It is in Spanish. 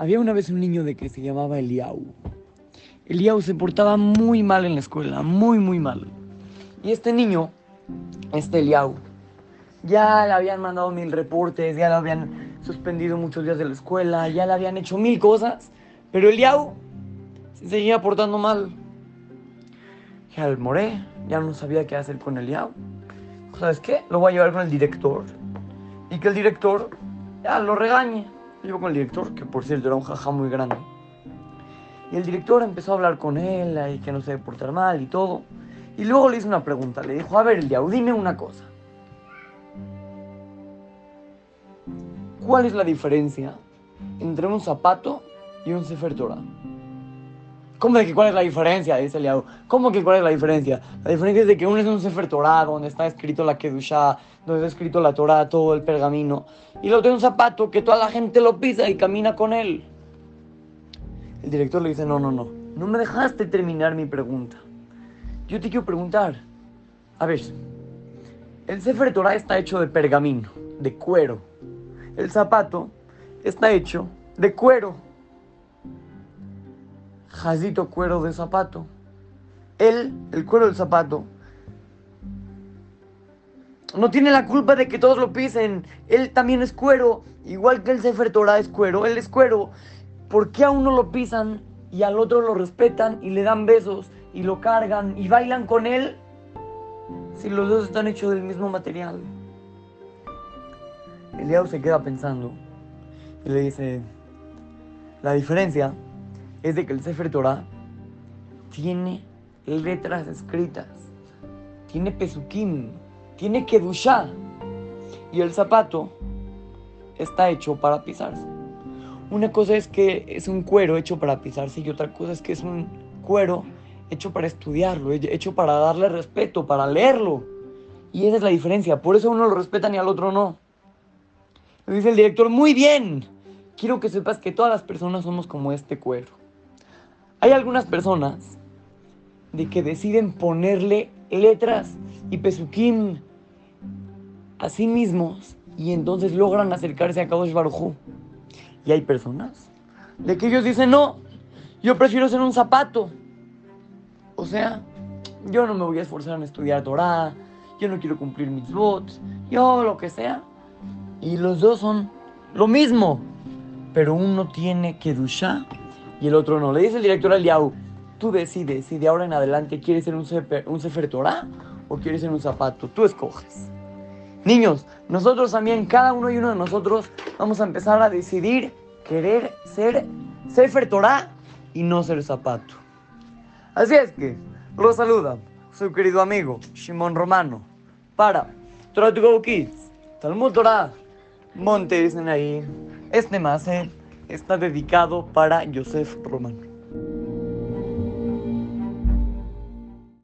Había una vez un niño de que se llamaba Eliau. Eliau se portaba muy mal en la escuela, muy, muy mal. Y este niño, este Eliau, ya le habían mandado mil reportes, ya le habían suspendido muchos días de la escuela, ya le habían hecho mil cosas, pero Eliau se seguía portando mal. Ya el moré, ya no sabía qué hacer con Eliau. ¿Sabes qué? Lo voy a llevar con el director. Y que el director ya lo regañe. Llevo con el director, que por cierto era un jaja muy grande. Y el director empezó a hablar con él y que no se debe portar mal y todo. Y luego le hizo una pregunta. Le dijo, a ver, Eliau, dime una cosa. ¿Cuál es la diferencia entre un zapato y un Sefer Torah? ¿Cómo de que cuál es la diferencia? Dice Eliau. ¿Cómo que cuál es la diferencia? La diferencia es de que uno es un Sefer Torah, donde está escrito la Kedusha, donde está escrito la Torah, todo el pergamino. Y el otro un zapato que toda la gente lo pisa y camina con él. El director le dice, no, no, no. No me dejaste terminar mi pregunta. Yo te quiero preguntar. A ver, el Sefer Torah está hecho de pergamino, de cuero. El zapato está hecho de cuero. Jazito cuero de zapato. Él, el cuero del zapato, no tiene la culpa de que todos lo pisen. Él también es cuero. Igual que el Sefer Torah es cuero. Él es cuero. ¿Por qué a uno lo pisan y al otro lo respetan y le dan besos y lo cargan y bailan con él? Si los dos están hechos del mismo material. Eliao se queda pensando y le dice, la diferencia es de que el Sefer Torah tiene letras escritas, tiene pesukim, tiene kedusha y el zapato está hecho para pisarse. Una cosa es que es un cuero hecho para pisarse y otra cosa es que es un cuero hecho para estudiarlo, hecho para darle respeto, para leerlo. Y esa es la diferencia. Por eso uno lo respeta y al otro no. Me dice el director, muy bien. Quiero que sepas que todas las personas somos como este cuero. Hay algunas personas de que deciden ponerle letras y pesukim a sí mismos y entonces logran acercarse a Kadosh Baruj Y hay personas de que ellos dicen, no, yo prefiero ser un zapato. O sea, yo no me voy a esforzar en estudiar Torah, yo no quiero cumplir mis votos, yo lo que sea. Y los dos son lo mismo, pero uno tiene que duchar y el otro no. Le dice el director al Yahoo, tú decides si de ahora en adelante quieres ser un sefer, un sefer Torah o quieres ser un zapato, tú escoges. Niños, nosotros también, cada uno y uno de nosotros, vamos a empezar a decidir querer ser Sefer Torah y no ser zapato. Así es que, los saluda su querido amigo Shimon Romano para Torah to Go Kids, Talmud Torah, Monte, dicen ahí. Este más está dedicado para Joseph Romano.